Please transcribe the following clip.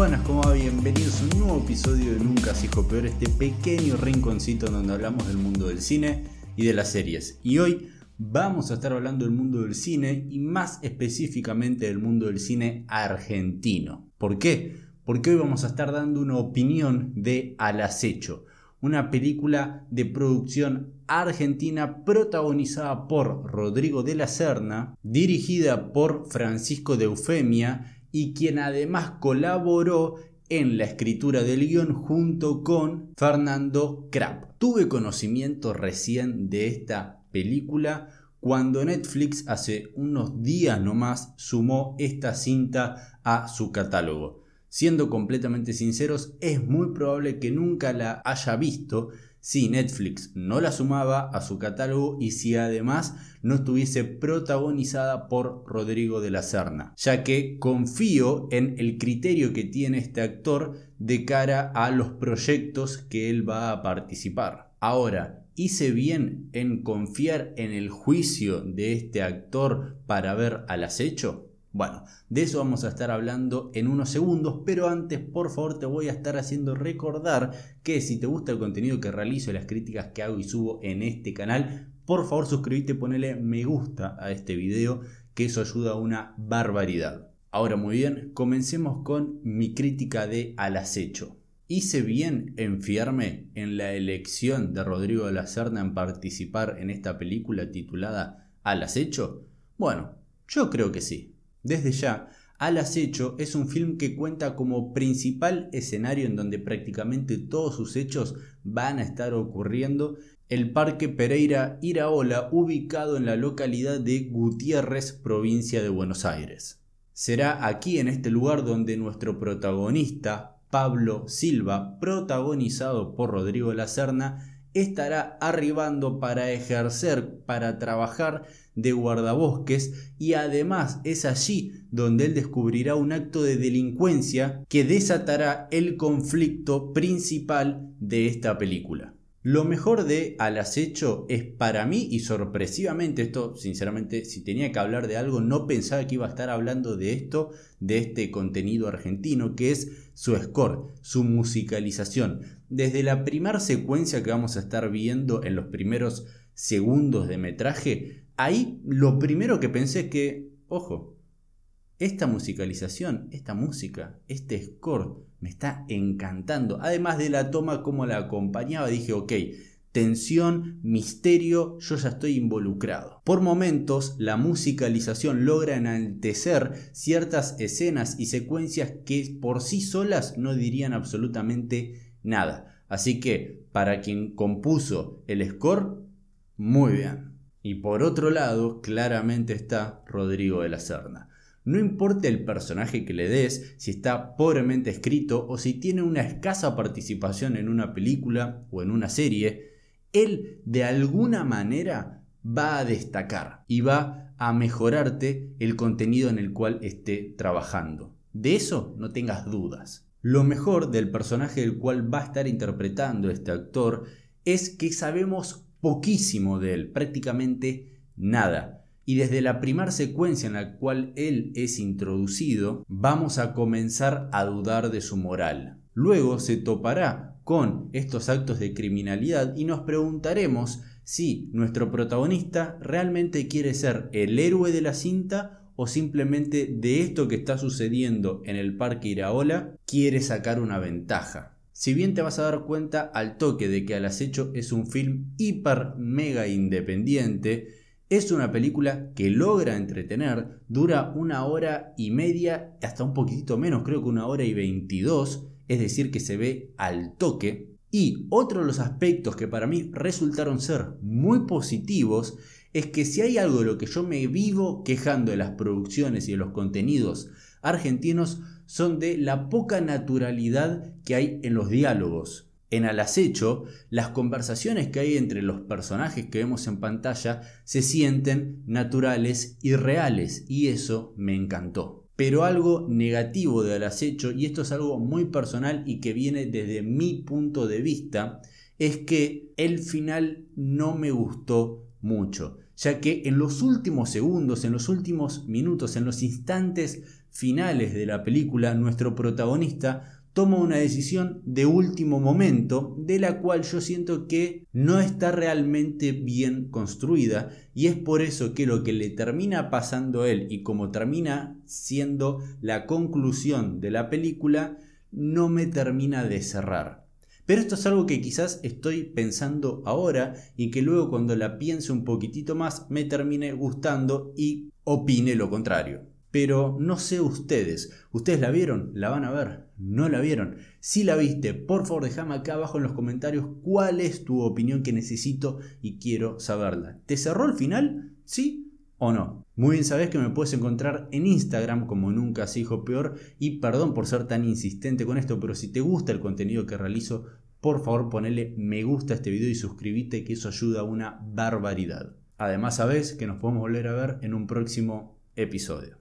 Buenas, ¿cómo va? Bienvenidos a un nuevo episodio de Nunca se hijo peor, este pequeño rinconcito donde hablamos del mundo del cine y de las series. Y hoy vamos a estar hablando del mundo del cine y más específicamente del mundo del cine argentino. ¿Por qué? Porque hoy vamos a estar dando una opinión de Al acecho, una película de producción argentina protagonizada por Rodrigo de la Serna, dirigida por Francisco de Eufemia y quien además colaboró en la escritura del guion junto con Fernando Krapp. Tuve conocimiento recién de esta película cuando Netflix hace unos días nomás sumó esta cinta a su catálogo. Siendo completamente sinceros, es muy probable que nunca la haya visto, si Netflix no la sumaba a su catálogo y si además no estuviese protagonizada por Rodrigo de la Serna, ya que confío en el criterio que tiene este actor de cara a los proyectos que él va a participar. Ahora, hice bien en confiar en el juicio de este actor para ver al acecho? Bueno, de eso vamos a estar hablando en unos segundos, pero antes por favor te voy a estar haciendo recordar que si te gusta el contenido que realizo las críticas que hago y subo en este canal, por favor suscríbete ponele me gusta a este video, que eso ayuda a una barbaridad. Ahora muy bien, comencemos con mi crítica de Al acecho. ¿Hice bien en fiarme en la elección de Rodrigo de la Serna en participar en esta película titulada Al acecho? Bueno, yo creo que sí. Desde ya, Al acecho es un film que cuenta como principal escenario en donde prácticamente todos sus hechos van a estar ocurriendo el Parque Pereira Iraola ubicado en la localidad de Gutiérrez, provincia de Buenos Aires. Será aquí en este lugar donde nuestro protagonista, Pablo Silva, protagonizado por Rodrigo Lacerna, estará arribando para ejercer, para trabajar de guardabosques y además es allí donde él descubrirá un acto de delincuencia que desatará el conflicto principal de esta película. Lo mejor de Al acecho es para mí y sorpresivamente esto, sinceramente, si tenía que hablar de algo, no pensaba que iba a estar hablando de esto, de este contenido argentino, que es su score, su musicalización. Desde la primera secuencia que vamos a estar viendo en los primeros segundos de metraje, ahí lo primero que pensé es que, ojo, esta musicalización, esta música, este score me está encantando. Además de la toma como la acompañaba, dije, ok, tensión, misterio, yo ya estoy involucrado. Por momentos, la musicalización logra enaltecer ciertas escenas y secuencias que por sí solas no dirían absolutamente nada. Así que, para quien compuso el score, muy bien. Y por otro lado, claramente está Rodrigo de la Serna. No importa el personaje que le des, si está pobremente escrito o si tiene una escasa participación en una película o en una serie, él de alguna manera va a destacar y va a mejorarte el contenido en el cual esté trabajando. De eso no tengas dudas. Lo mejor del personaje del cual va a estar interpretando este actor es que sabemos poquísimo de él, prácticamente nada y desde la primera secuencia en la cual él es introducido, vamos a comenzar a dudar de su moral. Luego se topará con estos actos de criminalidad y nos preguntaremos si nuestro protagonista realmente quiere ser el héroe de la cinta o simplemente de esto que está sucediendo en el parque Iraola quiere sacar una ventaja. Si bien te vas a dar cuenta al toque de que Al acecho es un film hiper mega independiente, es una película que logra entretener, dura una hora y media, hasta un poquitito menos, creo que una hora y veintidós, es decir, que se ve al toque. Y otro de los aspectos que para mí resultaron ser muy positivos es que si hay algo de lo que yo me vivo quejando de las producciones y de los contenidos argentinos son de la poca naturalidad que hay en los diálogos. En Al acecho, las conversaciones que hay entre los personajes que vemos en pantalla se sienten naturales y reales y eso me encantó. Pero algo negativo de Al acecho, y esto es algo muy personal y que viene desde mi punto de vista, es que el final no me gustó mucho, ya que en los últimos segundos, en los últimos minutos, en los instantes finales de la película, nuestro protagonista toma una decisión de último momento, de la cual yo siento que no está realmente bien construida, y es por eso que lo que le termina pasando a él y como termina siendo la conclusión de la película, no me termina de cerrar. Pero esto es algo que quizás estoy pensando ahora y que luego cuando la piense un poquitito más me termine gustando y opine lo contrario. Pero no sé ustedes, ¿ustedes la vieron? ¿La van a ver? ¿No la vieron? Si la viste, por favor déjame acá abajo en los comentarios cuál es tu opinión que necesito y quiero saberla. ¿Te cerró el final? ¿Sí o no? Muy bien sabes que me puedes encontrar en Instagram como nunca se dijo peor y perdón por ser tan insistente con esto, pero si te gusta el contenido que realizo, por favor ponele me gusta a este video y suscríbete que eso ayuda a una barbaridad. Además sabes que nos podemos volver a ver en un próximo episodio.